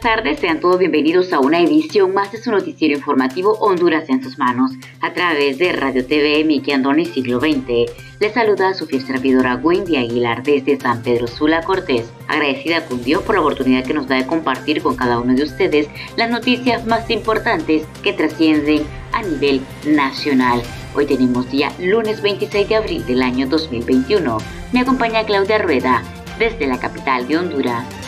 Buenas tardes, sean todos bienvenidos a una edición más de su noticiero informativo Honduras en sus manos, a través de Radio TV Miki Andoni Siglo XX. Les saluda a su fiel servidora Wendy Aguilar desde San Pedro Sula Cortés, agradecida con Dios por la oportunidad que nos da de compartir con cada uno de ustedes las noticias más importantes que trascienden a nivel nacional. Hoy tenemos día lunes 26 de abril del año 2021. Me acompaña Claudia Rueda desde la capital de Honduras.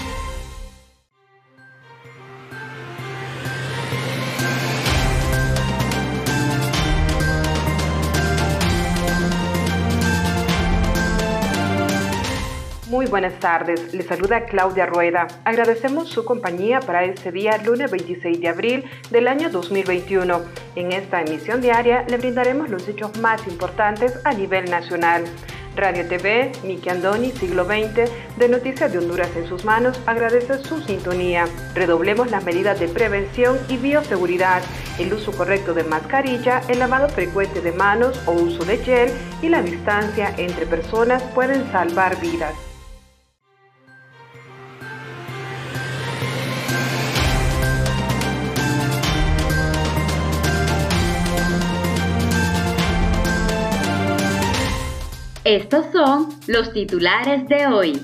Buenas tardes, le saluda Claudia Rueda. Agradecemos su compañía para este día, lunes 26 de abril del año 2021. En esta emisión diaria le brindaremos los hechos más importantes a nivel nacional. Radio TV, Miki Andoni, siglo XX, de Noticias de Honduras en sus manos, agradece su sintonía. Redoblemos las medidas de prevención y bioseguridad, el uso correcto de mascarilla, el lavado frecuente de manos o uso de gel y la distancia entre personas pueden salvar vidas. Estos son los titulares de hoy.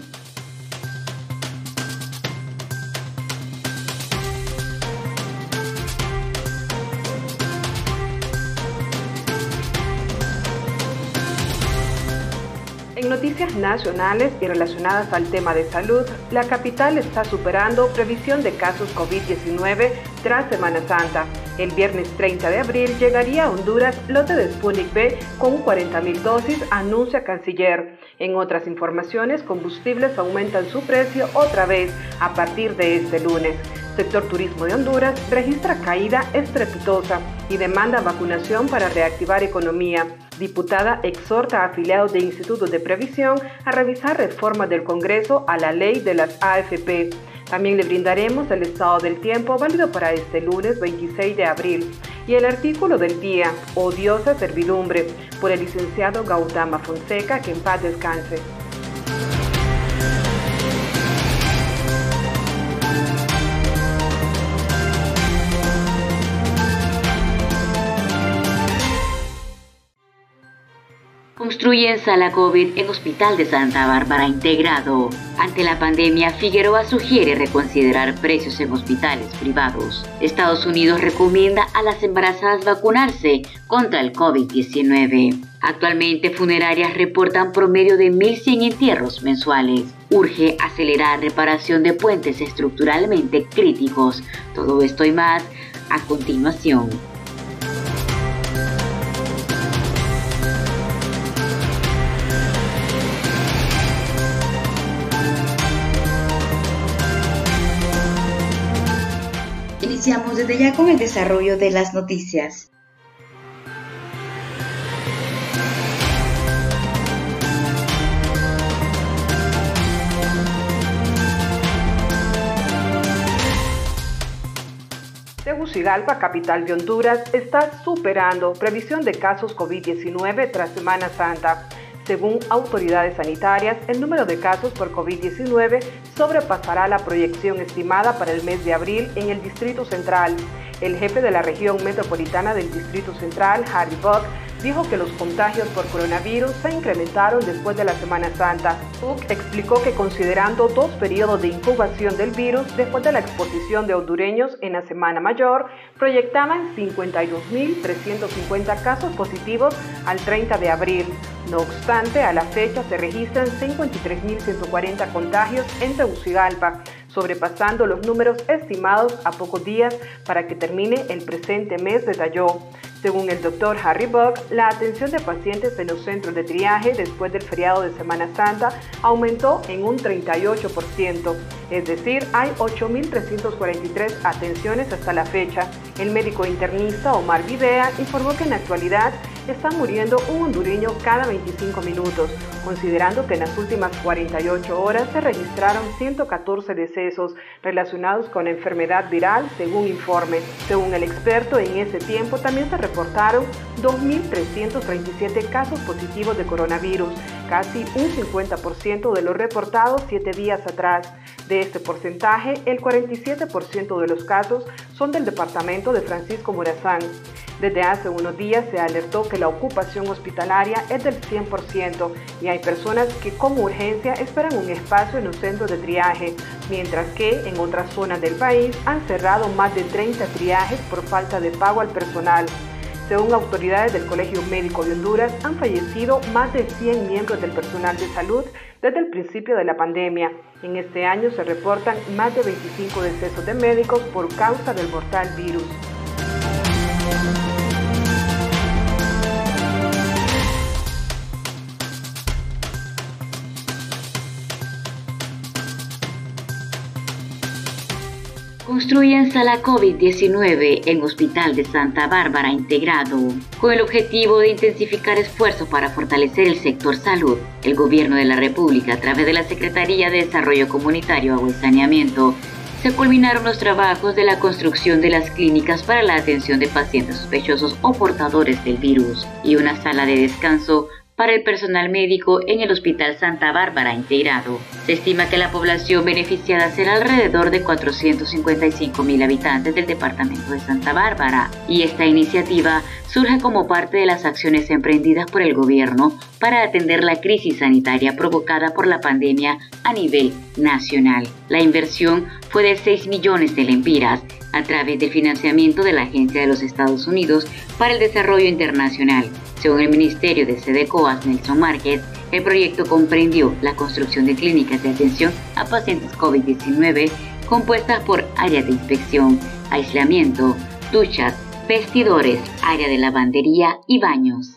En noticias nacionales y relacionadas al tema de salud, la capital está superando previsión de casos COVID-19 tras Semana Santa. El viernes 30 de abril llegaría a Honduras lote de Sputnik B con 40.000 dosis, anuncia canciller. En otras informaciones, combustibles aumentan su precio otra vez a partir de este lunes. Sector turismo de Honduras registra caída estrepitosa y demanda vacunación para reactivar economía. Diputada exhorta a afiliados de institutos de previsión a revisar reformas del Congreso a la ley de las AFP. También le brindaremos el estado del tiempo válido para este lunes 26 de abril y el artículo del día, Odiosa Servidumbre, por el licenciado Gautama Fonseca, que en paz descanse. Construyen sala COVID en Hospital de Santa Bárbara integrado. Ante la pandemia, Figueroa sugiere reconsiderar precios en hospitales privados. Estados Unidos recomienda a las embarazadas vacunarse contra el COVID-19. Actualmente, funerarias reportan promedio de 1.100 entierros mensuales. Urge acelerar reparación de puentes estructuralmente críticos. Todo esto y más a continuación. Iniciamos desde ya con el desarrollo de las noticias. Tegucigalpa, capital de Honduras, está superando previsión de casos COVID-19 tras Semana Santa. Según autoridades sanitarias, el número de casos por COVID-19 sobrepasará la proyección estimada para el mes de abril en el Distrito Central. El jefe de la región metropolitana del Distrito Central, Harry Buck, dijo que los contagios por coronavirus se incrementaron después de la Semana Santa. Buck explicó que considerando dos periodos de incubación del virus después de la exposición de hondureños en la Semana Mayor, proyectaban 52.350 casos positivos al 30 de abril. No obstante, a la fecha se registran 53.140 contagios en Tegucigalpa, sobrepasando los números estimados a pocos días para que termine el presente mes, detalló. Según el doctor Harry Buck, la atención de pacientes en los centros de triaje después del feriado de Semana Santa aumentó en un 38%, es decir, hay 8.343 atenciones hasta la fecha. El médico internista Omar Videa informó que en la actualidad está muriendo un hondureño cada 25 minutos, considerando que en las últimas 48 horas se registraron 114 decesos relacionados con enfermedad viral, según informe. Según el experto, en ese tiempo también se reportaron 2.337 casos positivos de coronavirus, casi un 50% de los reportados siete días atrás. De este porcentaje, el 47% de los casos son del departamento de Francisco Morazán. Desde hace unos días se alertó que la ocupación hospitalaria es del 100% y hay personas que con urgencia esperan un espacio en los centros de triaje, mientras que en otras zonas del país han cerrado más de 30 triajes por falta de pago al personal. Según autoridades del Colegio Médico de Honduras, han fallecido más de 100 miembros del personal de salud desde el principio de la pandemia. En este año se reportan más de 25 decesos de médicos por causa del mortal virus. Construyen sala COVID-19 en Hospital de Santa Bárbara integrado. Con el objetivo de intensificar esfuerzos para fortalecer el sector salud, el Gobierno de la República, a través de la Secretaría de Desarrollo Comunitario, Agua y Saneamiento, se culminaron los trabajos de la construcción de las clínicas para la atención de pacientes sospechosos o portadores del virus y una sala de descanso para el personal médico en el Hospital Santa Bárbara integrado. Se estima que la población beneficiada será alrededor de 455 mil habitantes del departamento de Santa Bárbara y esta iniciativa surge como parte de las acciones emprendidas por el gobierno para atender la crisis sanitaria provocada por la pandemia a nivel nacional. La inversión fue de 6 millones de lempiras a través del financiamiento de la Agencia de los Estados Unidos para el Desarrollo Internacional según el Ministerio de Sedecoas Nelson Márquez, el proyecto comprendió la construcción de clínicas de atención a pacientes COVID-19 compuestas por áreas de inspección, aislamiento, duchas, vestidores, área de lavandería y baños.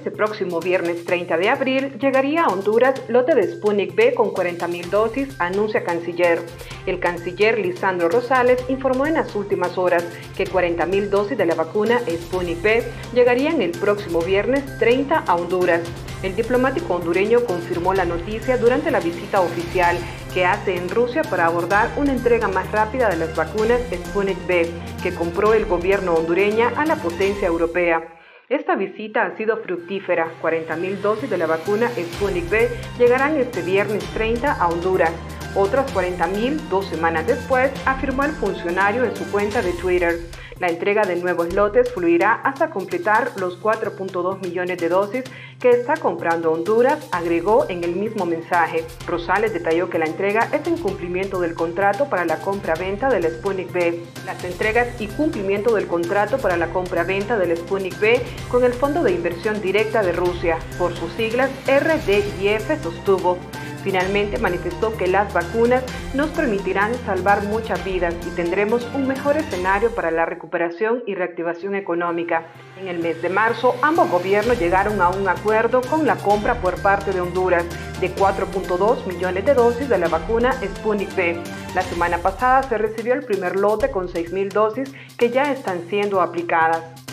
Este próximo viernes 30 de abril llegaría a Honduras lote de Sputnik B con 40.000 dosis, anuncia canciller. El canciller Lisandro Rosales informó en las últimas horas que 40.000 dosis de la vacuna Sputnik B llegarían el próximo viernes 30 a Honduras. El diplomático hondureño confirmó la noticia durante la visita oficial que hace en Rusia para abordar una entrega más rápida de las vacunas Sputnik B que compró el gobierno hondureña a la potencia europea. Esta visita ha sido fructífera. 40.000 dosis de la vacuna Sputnik B llegarán este viernes 30 a Honduras. Otras 40.000 dos semanas después, afirmó el funcionario en su cuenta de Twitter. La entrega de nuevos lotes fluirá hasta completar los 4.2 millones de dosis que está comprando Honduras, agregó en el mismo mensaje. Rosales detalló que la entrega es en cumplimiento del contrato para la compra-venta del Sputnik B. Las entregas y cumplimiento del contrato para la compra-venta del Sputnik B con el Fondo de Inversión Directa de Rusia, por sus siglas RDIF, sostuvo. Finalmente manifestó que las vacunas nos permitirán salvar muchas vidas y tendremos un mejor escenario para la recuperación y reactivación económica. En el mes de marzo, ambos gobiernos llegaron a un acuerdo con la compra por parte de Honduras de 4.2 millones de dosis de la vacuna Sputnik V. La semana pasada se recibió el primer lote con 6.000 dosis que ya están siendo aplicadas.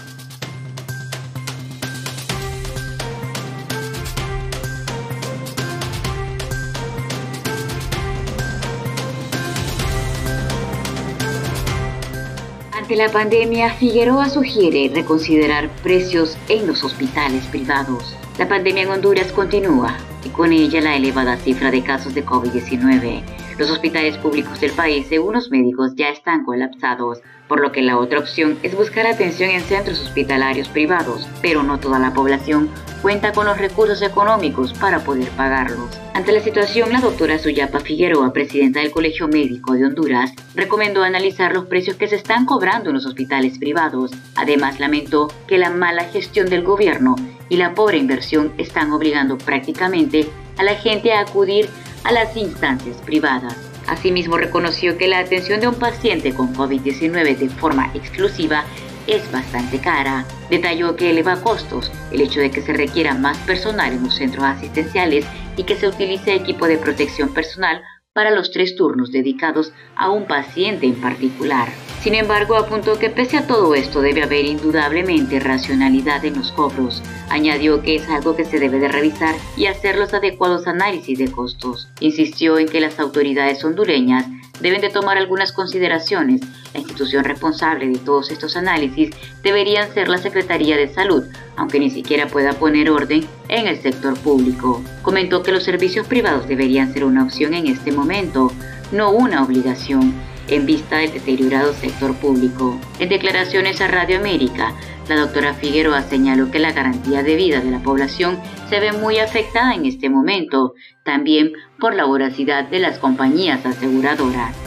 Ante la pandemia, Figueroa sugiere reconsiderar precios en los hospitales privados. La pandemia en Honduras continúa y con ella la elevada cifra de casos de COVID-19. Los hospitales públicos del país, según los médicos, ya están colapsados, por lo que la otra opción es buscar atención en centros hospitalarios privados, pero no toda la población cuenta con los recursos económicos para poder pagarlos. Ante la situación, la doctora Suyapa Figueroa, presidenta del Colegio Médico de Honduras, recomendó analizar los precios que se están cobrando en los hospitales privados. Además, lamentó que la mala gestión del gobierno y la pobre inversión están obligando prácticamente a la gente a acudir a las instancias privadas. Asimismo, reconoció que la atención de un paciente con COVID-19 de forma exclusiva es bastante cara. Detalló que eleva costos el hecho de que se requiera más personal en los centros asistenciales y que se utilice equipo de protección personal para los tres turnos dedicados a un paciente en particular. Sin embargo, apuntó que pese a todo esto debe haber indudablemente racionalidad en los cobros. Añadió que es algo que se debe de revisar y hacer los adecuados análisis de costos. Insistió en que las autoridades hondureñas deben de tomar algunas consideraciones. La institución responsable de todos estos análisis deberían ser la Secretaría de Salud, aunque ni siquiera pueda poner orden en el sector público. Comentó que los servicios privados deberían ser una opción en este momento, no una obligación en vista del deteriorado sector público. En declaraciones a Radio América, la doctora Figueroa señaló que la garantía de vida de la población se ve muy afectada en este momento, también por la voracidad de las compañías aseguradoras.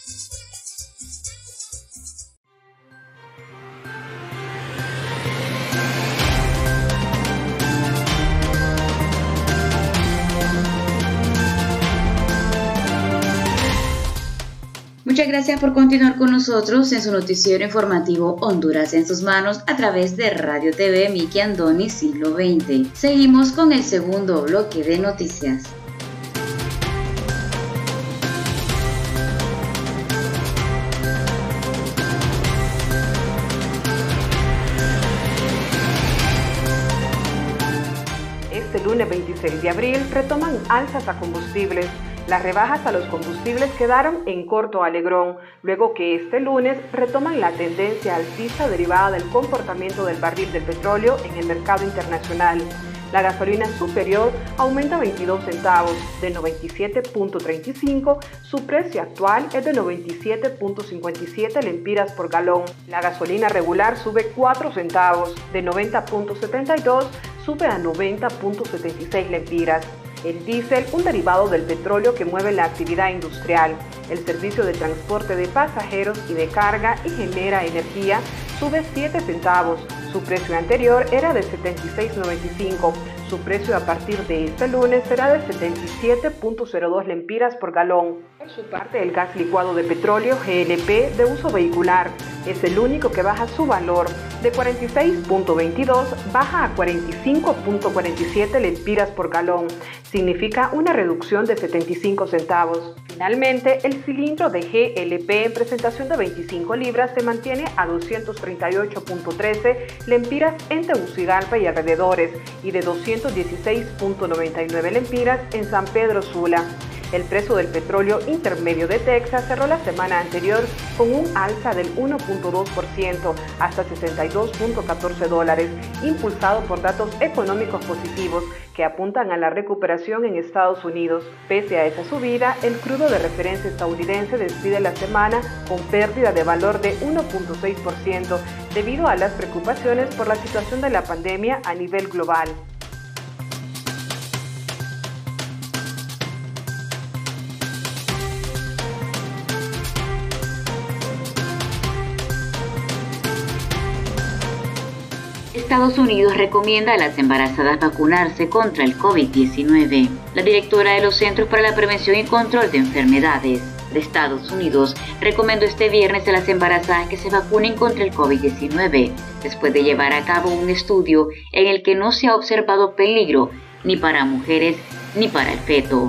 Muchas gracias por continuar con nosotros en su noticiero informativo Honduras en sus manos a través de Radio TV Miki Andoni Siglo XX. Seguimos con el segundo bloque de noticias. Este lunes 26 de abril retoman alzas a combustibles las rebajas a los combustibles quedaron en corto alegrón, luego que este lunes retoman la tendencia alcista derivada del comportamiento del barril del petróleo en el mercado internacional. La gasolina superior aumenta 22 centavos, de 97.35, su precio actual es de 97.57 lempiras por galón. La gasolina regular sube 4 centavos, de 90.72 sube a 90.76 lempiras. El diésel, un derivado del petróleo que mueve la actividad industrial, el servicio de transporte de pasajeros y de carga y genera energía, sube 7 centavos. Su precio anterior era de 76.95. Su precio a partir de este lunes será de 77.02 lempiras por galón. Por su parte, el gas licuado de petróleo GLP de uso vehicular es el único que baja su valor de 46.22 baja a 45.47 lempiras por galón. Significa una reducción de 75 centavos. Finalmente, el cilindro de GLP en presentación de 25 libras se mantiene a 238.13 lempiras en Tegucigalpa y alrededores y de 216.99 lempiras en San Pedro Sula. El precio del petróleo intermedio de Texas cerró la semana anterior con un alza del 1.2% hasta 62.14 dólares, impulsado por datos económicos positivos que apuntan a la recuperación en Estados Unidos. Pese a esa subida, el crudo de referencia estadounidense despide la semana con pérdida de valor de 1.6% debido a las preocupaciones por la situación de la pandemia a nivel global. Estados Unidos recomienda a las embarazadas vacunarse contra el COVID-19. La directora de los Centros para la Prevención y Control de Enfermedades de Estados Unidos recomendó este viernes a las embarazadas que se vacunen contra el COVID-19, después de llevar a cabo un estudio en el que no se ha observado peligro ni para mujeres ni para el feto.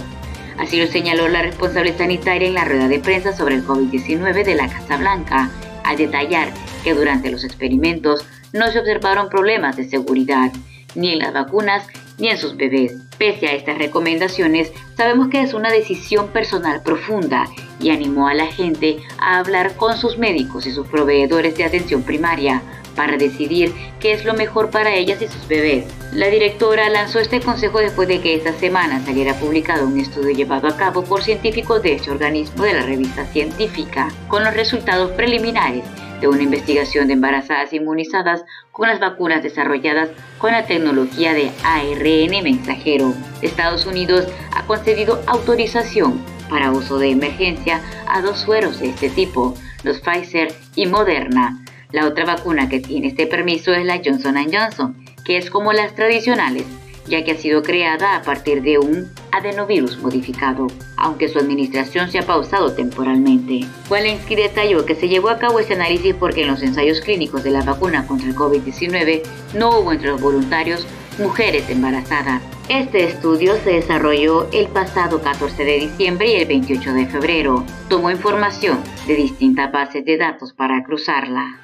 Así lo señaló la responsable sanitaria en la rueda de prensa sobre el COVID-19 de la Casa Blanca, al detallar que durante los experimentos no se observaron problemas de seguridad, ni en las vacunas ni en sus bebés. Pese a estas recomendaciones, sabemos que es una decisión personal profunda y animó a la gente a hablar con sus médicos y sus proveedores de atención primaria para decidir qué es lo mejor para ellas y sus bebés. La directora lanzó este consejo después de que esta semana saliera publicado un estudio llevado a cabo por científicos de este organismo de la revista científica, con los resultados preliminares de una investigación de embarazadas inmunizadas con las vacunas desarrolladas con la tecnología de ARN mensajero. Estados Unidos ha concedido autorización para uso de emergencia a dos sueros de este tipo, los Pfizer y Moderna. La otra vacuna que tiene este permiso es la Johnson Johnson, que es como las tradicionales, ya que ha sido creada a partir de un adenovirus modificado, aunque su administración se ha pausado temporalmente. Walensky detalló que se llevó a cabo este análisis porque en los ensayos clínicos de la vacuna contra el COVID-19 no hubo entre los voluntarios mujeres embarazadas. Este estudio se desarrolló el pasado 14 de diciembre y el 28 de febrero. Tomó información de distintas bases de datos para cruzarla.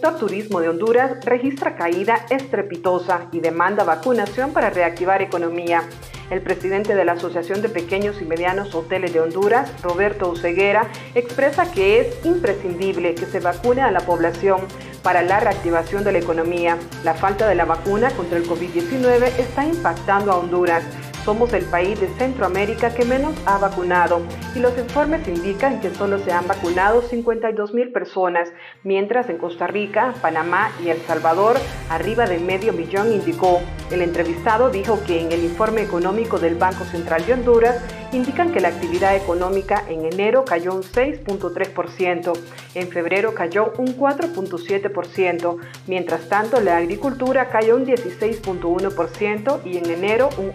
Sector turismo de Honduras registra caída estrepitosa y demanda vacunación para reactivar economía. El presidente de la Asociación de Pequeños y Medianos Hoteles de Honduras, Roberto Uceguera, expresa que es imprescindible que se vacune a la población para la reactivación de la economía. La falta de la vacuna contra el COVID-19 está impactando a Honduras somos el país de Centroamérica que menos ha vacunado y los informes indican que solo se han vacunado 52 mil personas, mientras en Costa Rica, Panamá y El Salvador arriba de medio millón indicó. El entrevistado dijo que en el informe económico del Banco Central de Honduras indican que la actividad económica en enero cayó un 6.3%, en febrero cayó un 4.7%, mientras tanto la agricultura cayó un 16.1% y en enero un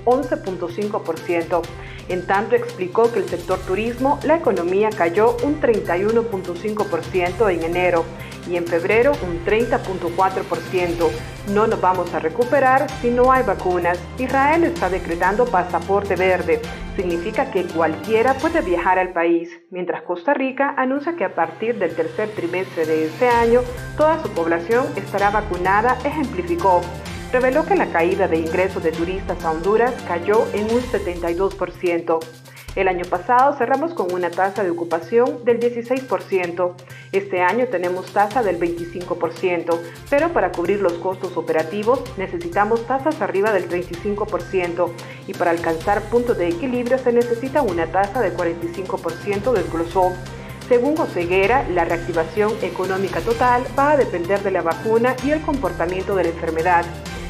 11.5%. En tanto explicó que el sector turismo, la economía cayó un 31.5% en enero y en febrero un 30.4%. No nos vamos a recuperar si no hay vacunas. Israel está decretando pasaporte verde. Significa que cualquiera puede viajar al país, mientras Costa Rica anuncia que a partir del tercer trimestre de este año toda su población estará vacunada, ejemplificó reveló que la caída de ingresos de turistas a Honduras cayó en un 72%. El año pasado cerramos con una tasa de ocupación del 16%. Este año tenemos tasa del 25%, pero para cubrir los costos operativos necesitamos tasas arriba del 35% y para alcanzar puntos de equilibrio se necesita una tasa del 45%, desglosó. Según Oseguera, la reactivación económica total va a depender de la vacuna y el comportamiento de la enfermedad.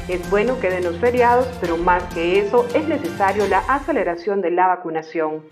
Es bueno que den los feriados, pero más que eso es necesario la aceleración de la vacunación.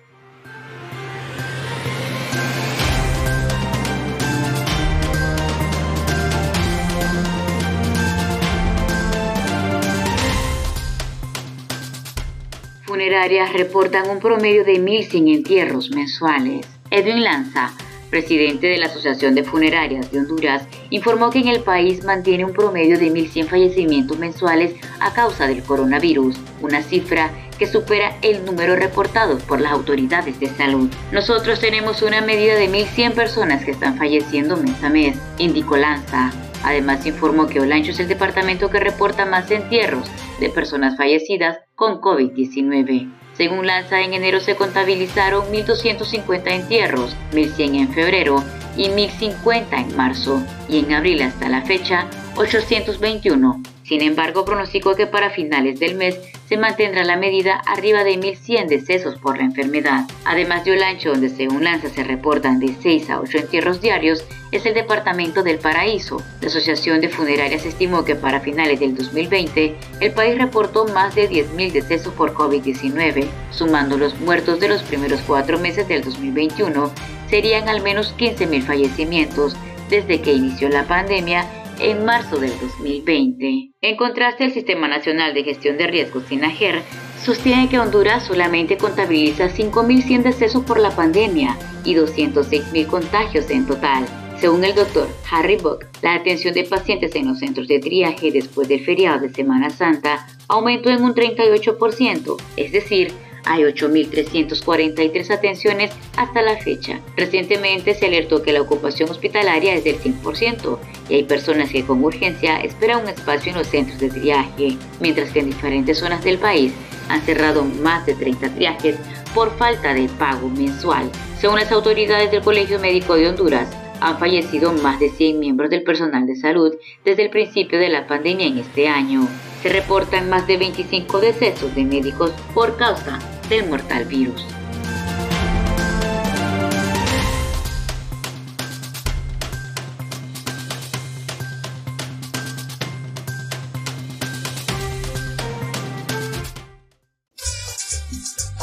Funerarias reportan un promedio de 1.100 entierros mensuales. Edwin Lanza, presidente de la Asociación de Funerarias de Honduras, informó que en el país mantiene un promedio de 1.100 fallecimientos mensuales a causa del coronavirus, una cifra que supera el número reportado por las autoridades de salud. Nosotros tenemos una medida de 1.100 personas que están falleciendo mes a mes, indicó Lanza. Además informó que Olancho es el departamento que reporta más entierros de personas fallecidas con COVID-19. Según Lanza, en enero se contabilizaron 1.250 entierros, 1.100 en febrero y 1.050 en marzo, y en abril hasta la fecha 821 sin embargo, pronosticó que para finales del mes se mantendrá la medida arriba de 1.100 decesos por la enfermedad. Además de Olancho, donde según Lanza se reportan de 6 a 8 entierros diarios, es el departamento del Paraíso. La Asociación de Funerarias estimó que para finales del 2020 el país reportó más de 10.000 decesos por COVID-19. Sumando los muertos de los primeros cuatro meses del 2021, serían al menos 15.000 fallecimientos desde que inició la pandemia en marzo del 2020. En contraste, el Sistema Nacional de Gestión de Riesgos, SINAGER, sostiene que Honduras solamente contabiliza 5.100 decesos por la pandemia y 206.000 contagios en total. Según el doctor Harry Buck, la atención de pacientes en los centros de triaje después del feriado de Semana Santa aumentó en un 38%, es decir, Hay 8.343 atenciones hasta la fecha. Recientemente se alertó que la ocupación hospitalaria es del 100% y hay personas que con urgencia esperan un espacio en los centros de triaje, mientras que en diferentes zonas del país han cerrado más de 30 triajes por falta de pago mensual. Según las autoridades del Colegio Médico de Honduras, han fallecido más de 100 miembros del personal de salud desde el principio de la pandemia en este año. Se reportan más de 25 decesos de médicos por causa del mortal virus.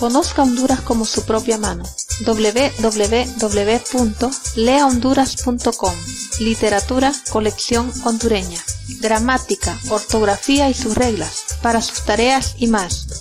Conozca Honduras como su propia mano. www.leahonduras.com Literatura, colección hondureña. Gramática, ortografía y sus reglas. Para sus tareas y más.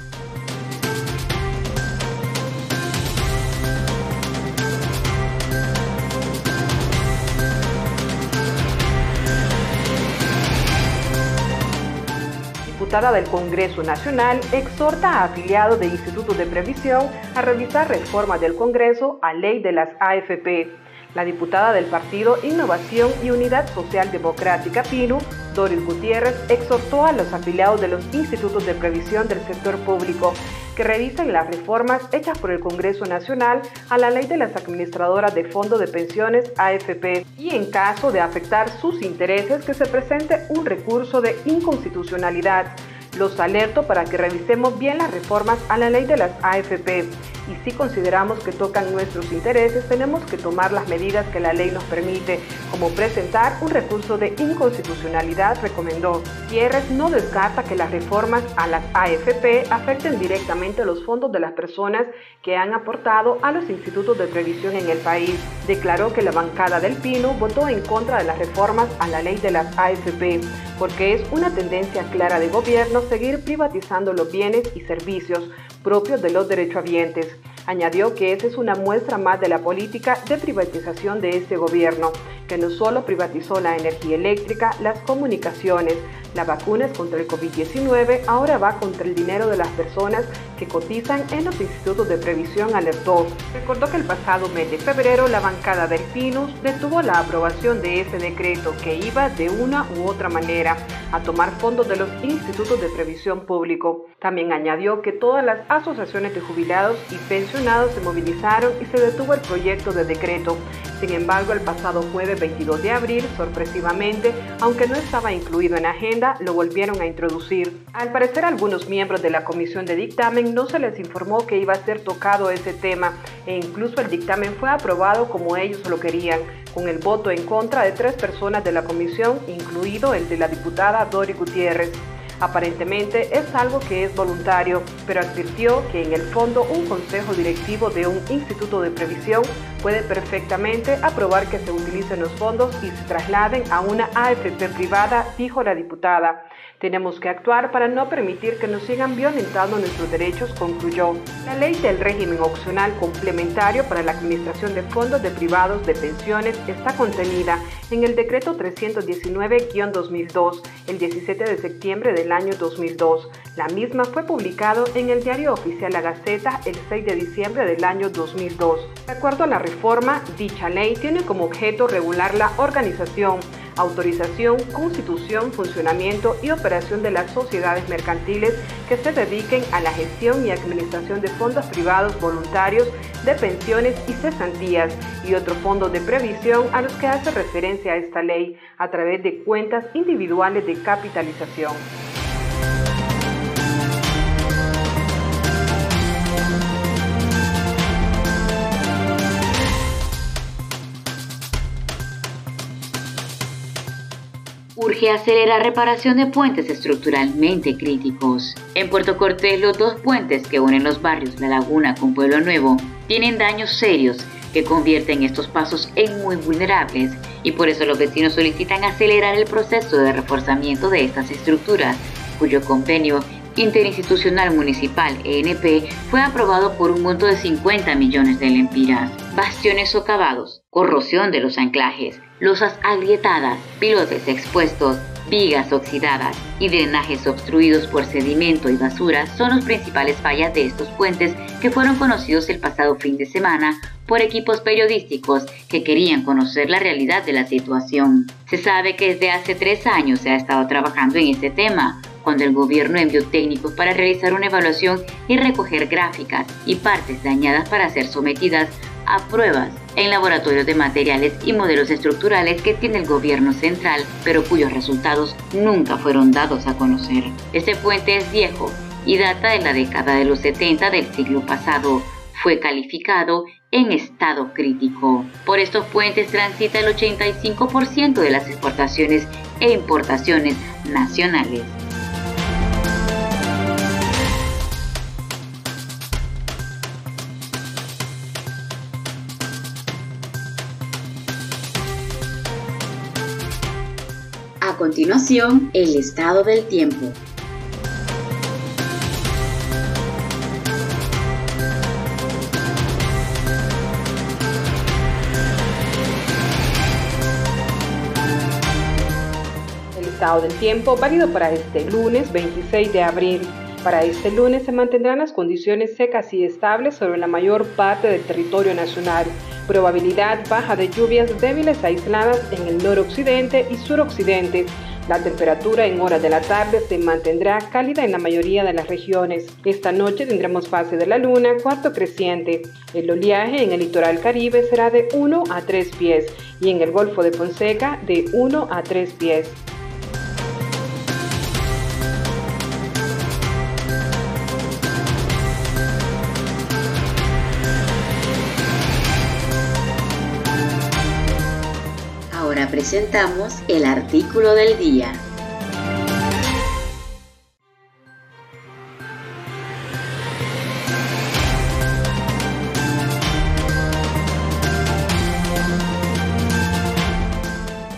Diputada del Congreso Nacional exhorta a afiliados de institutos de previsión a revisar reforma del Congreso a ley de las AFP. La diputada del Partido Innovación y Unidad Social Democrática PINU, Doris Gutiérrez, exhortó a los afiliados de los institutos de previsión del sector público que revisen las reformas hechas por el Congreso Nacional a la ley de las administradoras de fondos de pensiones AFP y en caso de afectar sus intereses que se presente un recurso de inconstitucionalidad. Los alerto para que revisemos bien las reformas a la ley de las AFP y si consideramos que tocan nuestros intereses, tenemos que tomar las medidas que la ley nos permite, como presentar un recurso de inconstitucionalidad, recomendó. Gutiérrez no descarta que las reformas a las AFP afecten directamente los fondos de las personas que han aportado a los institutos de previsión en el país. Declaró que la bancada del Pino votó en contra de las reformas a la ley de las AFP, porque es una tendencia clara de gobierno seguir privatizando los bienes y servicios propios de los derechohabientes. Añadió que esa es una muestra más de la política de privatización de este gobierno, que no solo privatizó la energía eléctrica, las comunicaciones, las vacunas contra el COVID-19 ahora va contra el dinero de las personas que cotizan en los institutos de previsión, alertó. Recordó que el pasado mes de febrero la bancada del Pinus detuvo la aprobación de ese decreto que iba de una u otra manera a tomar fondos de los institutos de previsión público. También añadió que todas las asociaciones de jubilados y pensionados se movilizaron y se detuvo el proyecto de decreto. Sin embargo, el pasado jueves 22 de abril, sorpresivamente, aunque no estaba incluido en agenda, lo volvieron a introducir. Al parecer, algunos miembros de la comisión de dictamen no se les informó que iba a ser tocado ese tema e incluso el dictamen fue aprobado como ellos lo querían, con el voto en contra de tres personas de la comisión, incluido el de la diputada Dori Gutiérrez. Aparentemente es algo que es voluntario, pero advirtió que en el fondo un consejo directivo de un instituto de previsión puede perfectamente aprobar que se utilicen los fondos y se trasladen a una AFP privada, dijo la diputada. Tenemos que actuar para no permitir que nos sigan violentando nuestros derechos, concluyó. La ley del régimen opcional complementario para la administración de fondos de privados de pensiones está contenida en el decreto 319-2002, el 17 de septiembre del año 2002. La misma fue publicado en el diario oficial La Gaceta el 6 de diciembre del año 2002. De acuerdo a la reforma, dicha ley tiene como objeto regular la organización, autorización, constitución, funcionamiento y operación de las sociedades mercantiles que se dediquen a la gestión y administración de fondos privados voluntarios de pensiones y cesantías y otros fondos de previsión a los que hace referencia esta ley a través de cuentas individuales de capitalización. Urge acelerar reparación de puentes estructuralmente críticos. En Puerto Cortés, los dos puentes que unen los barrios La Laguna con Pueblo Nuevo tienen daños serios que convierten estos pasos en muy vulnerables y por eso los vecinos solicitan acelerar el proceso de reforzamiento de estas estructuras, cuyo convenio interinstitucional municipal ENP fue aprobado por un monto de 50 millones de lempiras. Bastiones socavados, corrosión de los anclajes, losas agrietadas, pilotes expuestos, vigas oxidadas y drenajes obstruidos por sedimento y basura son los principales fallas de estos puentes que fueron conocidos el pasado fin de semana por equipos periodísticos que querían conocer la realidad de la situación. Se sabe que desde hace tres años se ha estado trabajando en este tema, cuando el gobierno envió técnicos para realizar una evaluación y recoger gráficas y partes dañadas para ser sometidas a pruebas en laboratorios de materiales y modelos estructurales que tiene el gobierno central, pero cuyos resultados nunca fueron dados a conocer. Este puente es viejo y data de la década de los 70 del siglo pasado. Fue calificado en estado crítico. Por estos puentes transita el 85% de las exportaciones e importaciones nacionales. Continuación, el estado del tiempo. El estado del tiempo válido para este lunes 26 de abril. Para este lunes se mantendrán las condiciones secas y estables sobre la mayor parte del territorio nacional probabilidad baja de lluvias débiles aisladas en el noroccidente y suroccidente. La temperatura en horas de la tarde se mantendrá cálida en la mayoría de las regiones. Esta noche tendremos fase de la luna, cuarto creciente. El oleaje en el litoral caribe será de 1 a 3 pies y en el Golfo de Fonseca de 1 a 3 pies. Presentamos el artículo del día.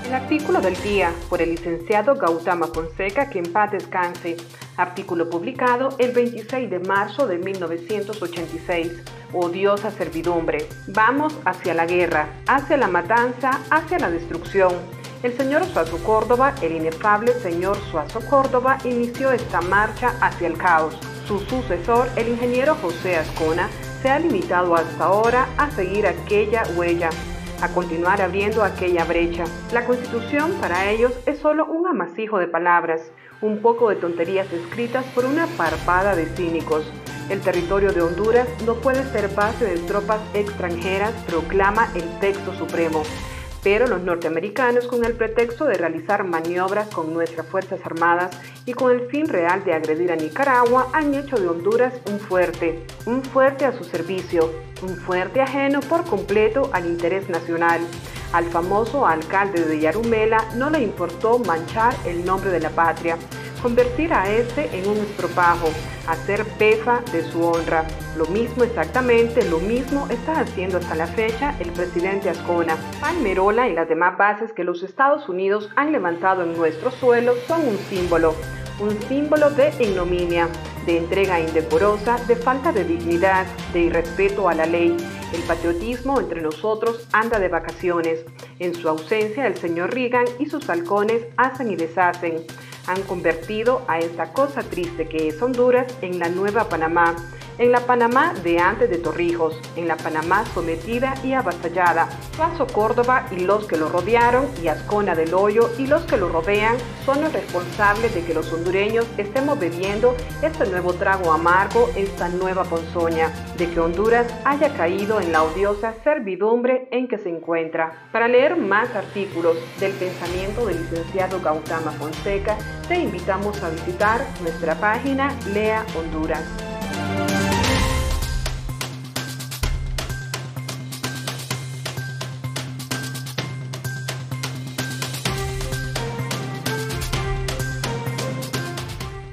El artículo del día por el licenciado Gautama Fonseca, que en paz descanse. Artículo publicado el 26 de marzo de 1986 odiosa servidumbre. Vamos hacia la guerra, hacia la matanza, hacia la destrucción. El señor Suazo Córdoba, el inefable señor Suazo Córdoba, inició esta marcha hacia el caos. Su sucesor, el ingeniero José Ascona, se ha limitado hasta ahora a seguir aquella huella, a continuar abriendo aquella brecha. La constitución para ellos es solo un amasijo de palabras, un poco de tonterías escritas por una parpada de cínicos. El territorio de Honduras no puede ser base de tropas extranjeras, proclama el texto supremo. Pero los norteamericanos, con el pretexto de realizar maniobras con nuestras Fuerzas Armadas y con el fin real de agredir a Nicaragua, han hecho de Honduras un fuerte, un fuerte a su servicio, un fuerte ajeno por completo al interés nacional. Al famoso alcalde de Yarumela no le importó manchar el nombre de la patria, convertir a este en un estropajo, hacer pefa de su honra. Lo mismo exactamente, lo mismo está haciendo hasta la fecha el presidente Ascona. Palmerola y las demás bases que los Estados Unidos han levantado en nuestro suelo son un símbolo, un símbolo de ignominia, de entrega indecorosa, de falta de dignidad, de irrespeto a la ley. El patriotismo entre nosotros anda de vacaciones. En su ausencia, el señor Reagan y sus halcones hacen y deshacen han convertido a esta cosa triste que es Honduras en la nueva Panamá, en la Panamá de antes de Torrijos, en la Panamá sometida y avasallada. Paso Córdoba y los que lo rodearon y Ascona del Hoyo y los que lo rodean son los responsables de que los hondureños estemos bebiendo este nuevo trago amargo, esta nueva ponzoña, de que Honduras haya caído en la odiosa servidumbre en que se encuentra. Para leer más artículos del pensamiento del licenciado Gautama Fonseca, te invitamos a visitar nuestra página Lea Honduras.